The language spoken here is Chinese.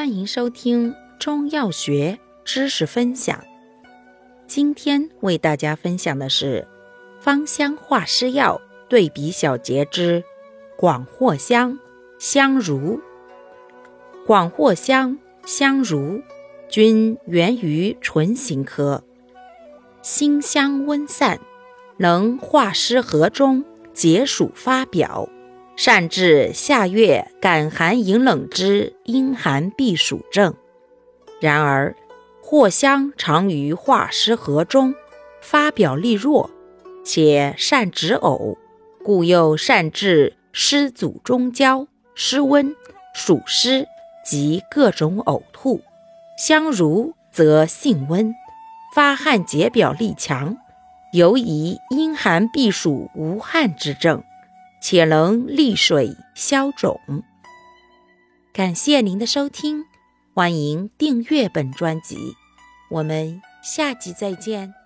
欢迎收听中药学知识分享。今天为大家分享的是芳香化湿药对比小节之广藿香、香茹。广藿香、香茹均源于唇形科，辛香温散，能化湿和中，解暑发表。善治夏月感寒饮冷之阴寒避暑症。然而，藿香常于化湿和中，发表力弱，且善止呕，故又善治湿阻中焦、湿温、暑湿及各种呕吐。香茹则性温，发汗解表力强，尤宜阴寒避暑无汗之症。且能利水消肿。感谢您的收听，欢迎订阅本专辑，我们下集再见。